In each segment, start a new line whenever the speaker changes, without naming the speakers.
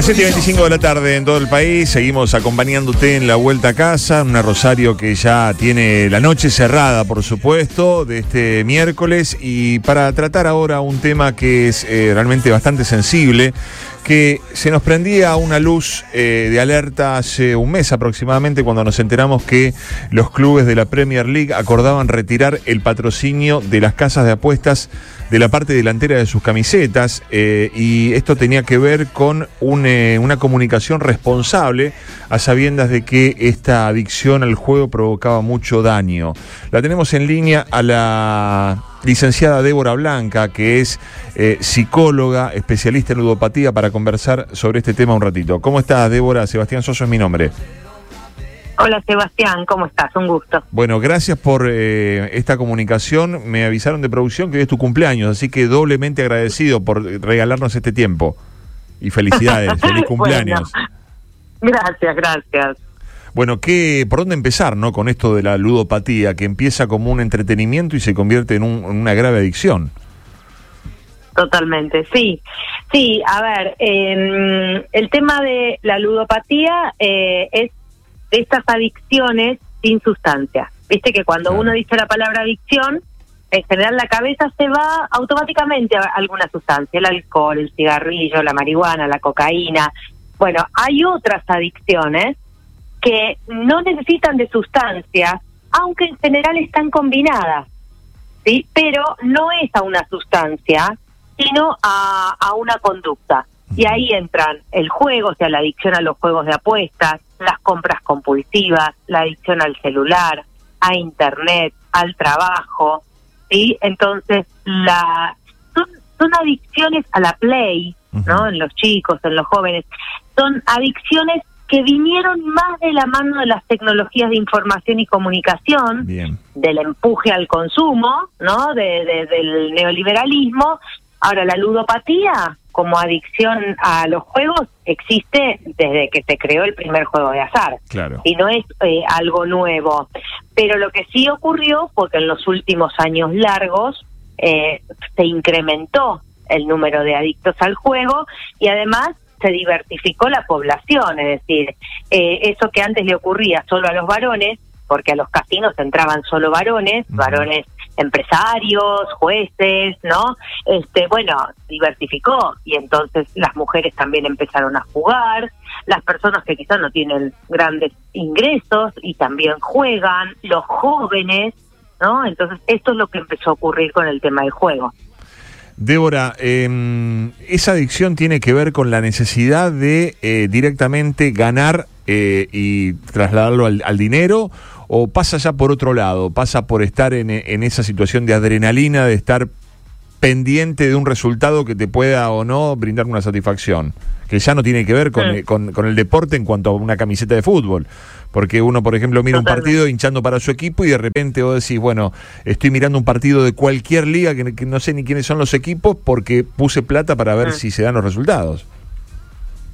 Las 7.25 de la tarde en todo el país, seguimos acompañándote en la vuelta a casa, una Rosario que ya tiene la noche cerrada, por supuesto, de este miércoles, y para tratar ahora un tema que es eh, realmente bastante sensible, que se nos prendía una luz eh, de alerta hace un mes aproximadamente cuando nos enteramos que los clubes de la Premier League acordaban retirar el patrocinio de las casas de apuestas de la parte delantera de sus camisetas eh, y esto tenía que ver con eh, una comunicación responsable a sabiendas de que esta adicción al juego provocaba mucho daño. La tenemos en línea a la licenciada Débora Blanca, que es eh, psicóloga, especialista en ludopatía, para conversar sobre este tema un ratito. ¿Cómo estás, Débora? Sebastián Soso es mi nombre.
Hola Sebastián, ¿cómo estás? Un gusto.
Bueno, gracias por eh, esta comunicación. Me avisaron de producción que hoy es tu cumpleaños, así que doblemente agradecido por regalarnos este tiempo. Y felicidades, feliz cumpleaños.
gracias, gracias.
Bueno, ¿qué, ¿por dónde empezar no con esto de la ludopatía, que empieza como un entretenimiento y se convierte en, una grave adicción?
Totalmente, sí. Sí, a ver, em, el tema de la ludopatía eh, es de estas adicciones sin sustancia. Viste que cuando uno dice la palabra adicción, en general la cabeza se va automáticamente a alguna sustancia, el alcohol, el cigarrillo, la marihuana, la cocaína. Bueno, hay otras adicciones que no necesitan de sustancias, aunque en general están combinadas, ¿sí? Pero no es a una sustancia, sino a, a una conducta. Y ahí entran el juego, o sea, la adicción a los juegos de apuestas, las compras compulsivas, la adicción al celular, a internet, al trabajo, ¿sí? Entonces, la son, son adicciones a la play, ¿no? En los chicos, en los jóvenes. Son adicciones que vinieron más de la mano de las tecnologías de información y comunicación, del empuje al consumo, ¿no? De, del neoliberalismo. Ahora, la ludopatía como adicción a los juegos existe desde que se creó el primer juego de azar.
Claro.
Y no es eh, algo nuevo. Pero lo que sí ocurrió fue que en los últimos años largos eh, se incrementó el número de adictos al juego y además se diversificó la población, es decir, eh, eso que antes le ocurría solo a los varones, porque a los casinos entraban solo varones, varones empresarios, jueces, ¿no? Este, bueno, diversificó y entonces las mujeres también empezaron a jugar, las personas que quizás no tienen grandes ingresos y también juegan, los jóvenes, ¿no? Entonces esto es lo que empezó a ocurrir con el tema del juego.
Débora, em, esa adicción tiene que ver con la necesidad de eh, directamente ganar eh, y trasladarlo al, dinero o pasa ya por otro lado, pasa por estar en, esa situación de adrenalina, de estar pendiente de un resultado que te pueda o no brindar una satisfacción, que ya no tiene que ver con, eh, con, el deporte en cuanto a una camiseta de fútbol. Porque uno, por ejemplo, mira un partido hinchando para su equipo y de repente vos decís, bueno, estoy mirando un partido de cualquier liga que, no sé ni quiénes son los equipos porque puse plata para ver si se dan los resultados.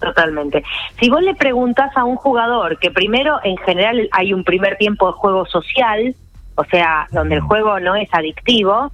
Totalmente. Si vos le preguntas a un jugador que primero, en general, hay un primer tiempo de juego social, o sea, donde el juego no es adictivo,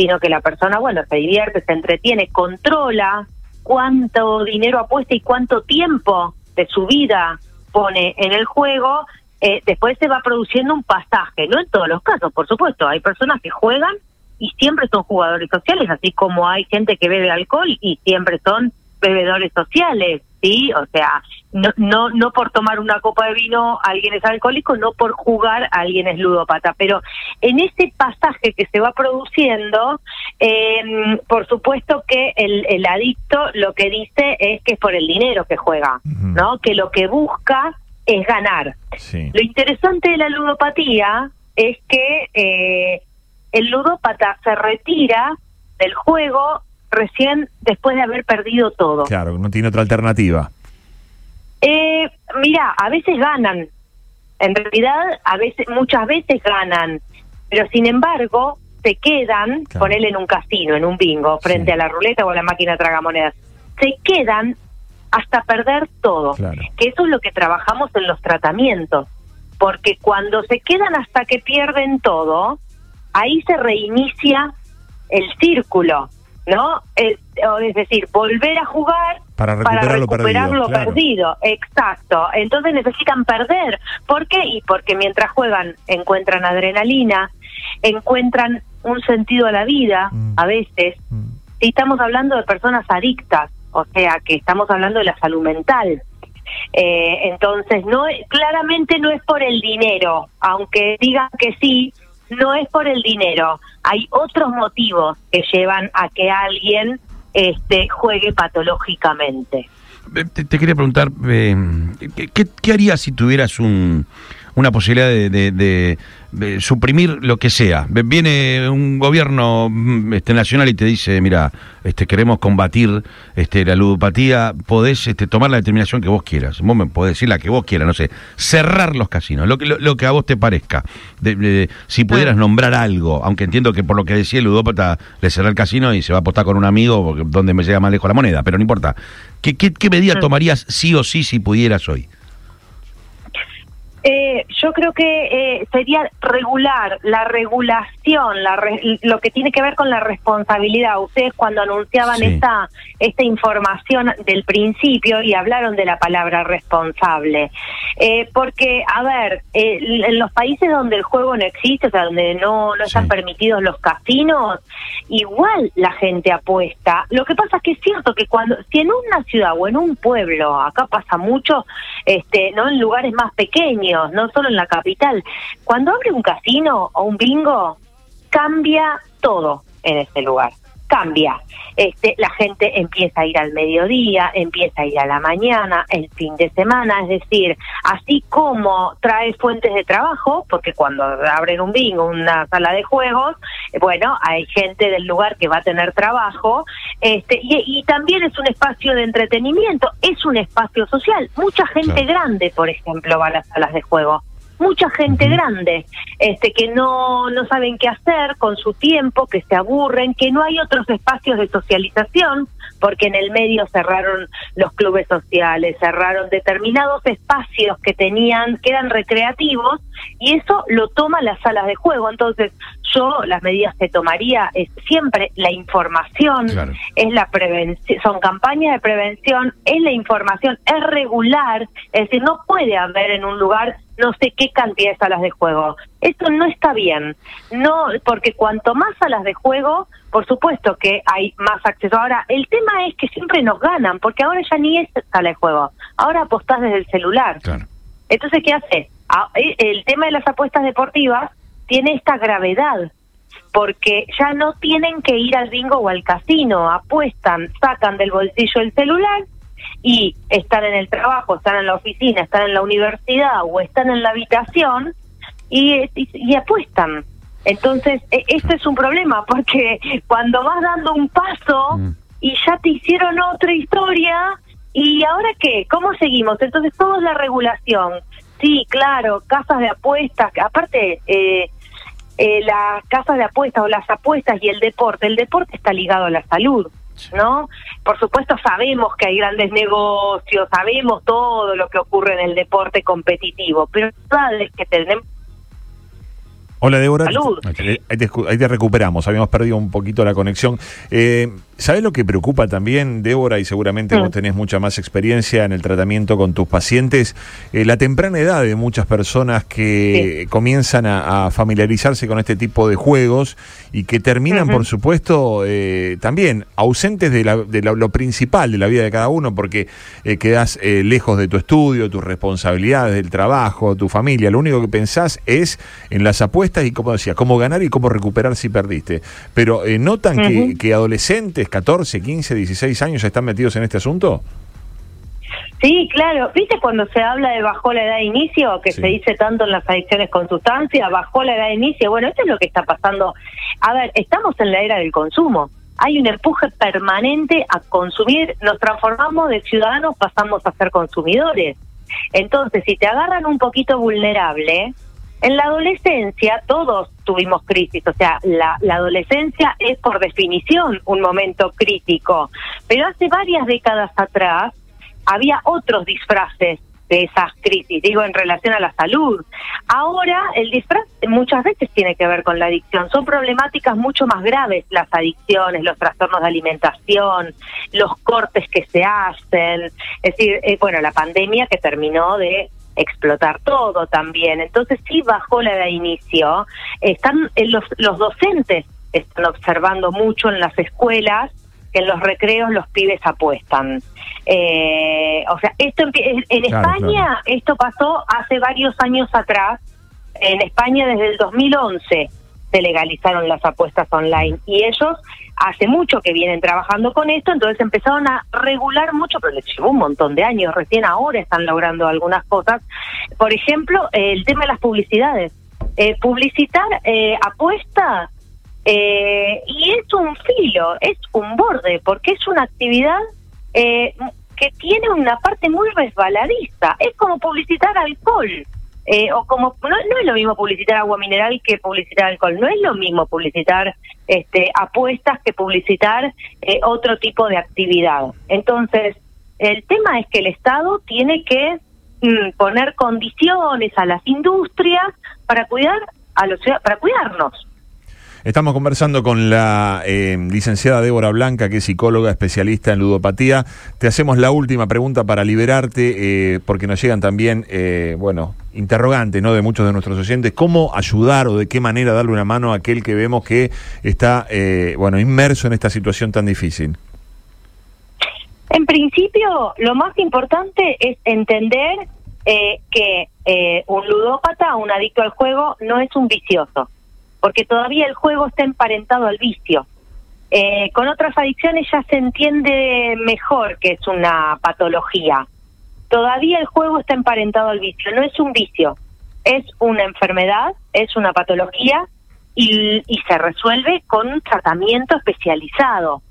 sino que la persona, bueno, se divierte, se entretiene, controla cuánto dinero apuesta y cuánto tiempo de su vida pone en el juego, eh, después se va produciendo un pasaje, no en todos los casos, por supuesto, hay personas que juegan y siempre son jugadores sociales, así como hay gente que bebe alcohol y siempre son bebedores sociales, ¿sí? O sea, no, no, no por tomar una copa de vino alguien es alcohólico, no por jugar alguien es ludópata, pero en ese pasaje que se va produciendo, eh, por supuesto que el, el adicto lo que dice es que es por el dinero que juega, ¿no? Que lo que busca es ganar. Lo interesante de la ludopatía es que eh, el ludópata se retira del juego recién después de haber perdido todo.
Claro, no tiene otra alternativa.
Eh, mira, a veces ganan. En realidad, a veces, muchas veces ganan, pero sin embargo se quedan, ponele en un casino, en un bingo, frente a la ruleta o a la máquina tragamonedas, se quedan hasta perder todo. Que eso es lo que trabajamos en los tratamientos, porque cuando se quedan hasta que pierden todo, ahí se reinicia el círculo ¿no? Es, es decir, volver a jugar
para recuperar,
lo, perdido, Exacto. Entonces necesitan perder. ¿Por qué? Y porque mientras juegan encuentran adrenalina, encuentran un sentido a la vida, mm. a veces. Mm. Y estamos hablando de personas adictas, o sea, que estamos hablando de la salud mental. Eh, entonces, no claramente no es por el dinero, aunque digan que sí, no es por el dinero. Hay otros motivos que llevan a que alguien este, juegue patológicamente.
Eh, te, quería preguntar, eh, ¿qué, ¿qué, harías si tuvieras un, una posibilidad de, suprimir lo que sea. Viene un gobierno mm, este, nacional y te dice, mira, este, queremos combatir este, la ludopatía, podés este, tomar la determinación que vos quieras. Vos me podés decir la que vos quieras, no sé, cerrar los casinos, lo que, lo, que a vos te parezca. si pudieras nombrar algo, aunque entiendo que por lo que decía el ludópata le cerrá el casino y se va a apostar con un amigo donde me llega más lejos la moneda, pero no importa. ¿Qué, qué, qué medida tomarías sí o sí si pudieras hoy?
Eh, yo creo que eh, sería regular la regulación, la lo que tiene que ver con la responsabilidad. Ustedes cuando anunciaban esta esta información del principio y hablaron de la palabra responsable, eh, porque a ver, en los países donde el juego no existe, o sea, donde no no están permitidos los casinos, igual la gente apuesta. Lo que pasa es que es cierto que cuando si en una ciudad o en un pueblo, acá pasa mucho, este, no en lugares más pequeños no solo en la capital. Cuando abre un casino o un bingo, cambia todo en ese lugar. Cambia. Este, la gente empieza a ir al mediodía, empieza a ir a la mañana, el fin de semana, es decir, así como trae fuentes de trabajo, porque cuando abren un bingo, una sala de juegos, bueno, hay gente del lugar que va a tener trabajo, este, y, también es un espacio de entretenimiento, es un espacio social. Mucha gente grande, por ejemplo, va a las salas de juego mucha gente grande este que no no saben qué hacer con su tiempo que se aburren que no hay otros espacios de socialización porque en el medio cerraron los clubes sociales cerraron determinados espacios que tenían que eran recreativos y eso lo toma las salas de juego entonces yo las medidas que tomaría es siempre la información, es la prevención, son campañas de prevención, es la información, es regular, es decir, no puede haber en un lugar no sé qué cantidad de salas de juego. Esto no está bien. No, porque cuanto más salas de juego, por supuesto que hay más acceso. Ahora, el tema es que siempre nos ganan, porque ahora ya ni es sala de juego. Ahora apostás desde el celular. Entonces, ¿qué hace? Eh, el tema de las apuestas deportivas tiene esta gravedad, porque ya no tienen que ir al bingo o al casino, apuestan, sacan del bolsillo el celular y están en el trabajo, están en la oficina, están en la universidad o están en la habitación y, y, apuestan. Entonces, e, esto es un problema porque cuando vas dando un paso mm. y ya te hicieron otra historia, ¿y ahora qué? ¿Cómo seguimos? Entonces, todo es la regulación. Sí, claro, casas de apuestas, aparte, eh, eh, las casas de apuestas o las apuestas y el deporte. El deporte está ligado a la salud, ¿no? Por supuesto sabemos que hay grandes negocios, sabemos todo lo que ocurre en el deporte competitivo, pero es que tenemos
Hola Débora. Ahí te, recuperamos, habíamos perdido un poquito la conexión. Eh, ¿Sabes lo que preocupa también, Débora? Y seguramente vos tenés mucha más experiencia en el tratamiento con tus pacientes. Eh, la temprana edad de muchas personas que comienzan a, familiarizarse con este tipo de juegos y que terminan, por supuesto, eh, también ausentes de, lo principal de la vida de cada uno, porque eh, quedás lejos de tu estudio, tus responsabilidades, del trabajo, tu familia. Lo único que pensás es en las apuestas y, como decía, cómo ganar y cómo recuperar si perdiste. Pero notan que, que adolescentes 14, 15, 16 años están metidos en este asunto?
Sí, claro. ¿Viste cuando se habla de bajó la edad de inicio, que se dice tanto en las adicciones con sustancias, bajó la edad de inicio? Bueno, esto es lo que está pasando. A ver, estamos en la era del consumo. Hay un empuje permanente a consumir. Nos transformamos de ciudadanos, pasamos a ser consumidores. Entonces, si te agarran un poquito vulnerable, en la adolescencia todos tuvimos crisis, o sea, la, adolescencia es por definición un momento crítico, pero hace varias décadas atrás había otros disfraces de esas crisis, digo en relación a la salud. Ahora el disfraz muchas veces tiene que ver con la adicción, son problemáticas mucho más graves las adicciones, los trastornos de alimentación, los cortes que se hacen, es decir, eh, bueno, la pandemia que terminó de explotar todo también, entonces sí bajó la de inicio, están eh, los, los docentes están observando mucho en las escuelas que en los recreos los pibes apuestan. Eh, o sea, esto en, España, esto pasó hace varios años atrás. En España desde el 2011 se legalizaron las apuestas online y ellos hace mucho que vienen trabajando con esto, entonces empezaron a regular mucho, pero les llevó un montón de años, recién ahora están logrando algunas cosas. Por ejemplo, el tema de las publicidades. Eh, publicitar eh, apuestas eh, y es un filo, es un borde, porque es una actividad eh, que tiene una parte muy resbaladiza. Es como publicitar alcohol. Eh, o como no, no, es lo mismo publicitar agua mineral que publicitar alcohol, no es lo mismo publicitar este, apuestas que publicitar eh, otro tipo de actividad. Entonces, el tema es que el Estado tiene que mm, poner condiciones a las industrias para cuidar a los para cuidarnos.
Estamos conversando con la eh, licenciada Débora Blanca, que es psicóloga especialista en ludopatía. Te hacemos la última pregunta para liberarte, eh, porque nos llegan también, eh, bueno, interrogantes ¿no? de muchos de nuestros oyentes. ¿Cómo ayudar o de qué manera darle una mano a aquel que vemos que está, bueno, inmerso en esta situación tan difícil?
En principio, lo más importante es entender que un ludópata, un adicto al juego, no es un vicioso porque todavía el juego está emparentado al vicio. Eh, con otras adicciones ya se entiende mejor que es una patología. Todavía el juego está emparentado al vicio, no es un vicio, es una enfermedad, es una patología y, y se resuelve con un tratamiento especializado.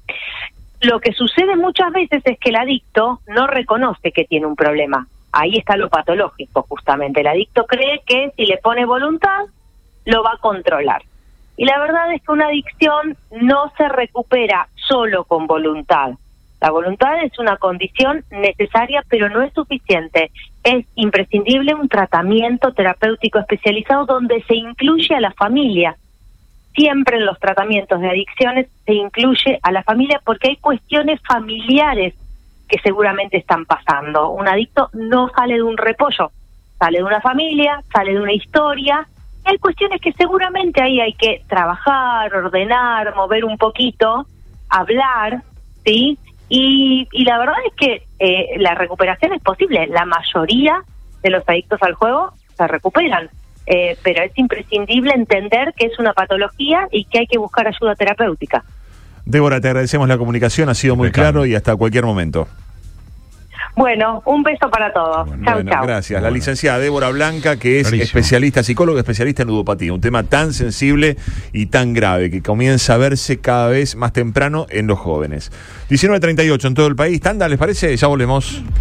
Lo que sucede muchas veces es que el adicto no reconoce que tiene un problema. Ahí está lo patológico, justamente. El adicto cree que si le pone voluntad, lo va a controlar. Y la verdad es que una adicción no se recupera solo con voluntad. La voluntad es una condición necesaria, pero no es suficiente. Es imprescindible un tratamiento terapéutico especializado donde se incluye a la familia. Siempre en los tratamientos de adicciones se incluye a la familia porque hay cuestiones familiares que seguramente están pasando. Un adicto no sale de un repollo, sale de una familia, sale de una historia hay cuestiones que seguramente ahí hay que trabajar, ordenar, mover un poquito, hablar, ¿sí? Y, y la verdad es que eh, la recuperación es posible. La mayoría de los adictos al juego se recuperan. Eh, pero es imprescindible entender que es una patología y que hay que buscar ayuda terapéutica.
Débora, te agradecemos la comunicación, ha sido muy claro y hasta cualquier momento.
Bueno, un beso para todos. chao, chao.
Gracias. La licenciada Débora Blanca, que es especialista, psicóloga especialista en ludopatía, un tema tan sensible y tan grave que comienza a verse cada vez más temprano en los jóvenes. 19.38 en todo el país. Tanda, ¿les parece? Ya volvemos.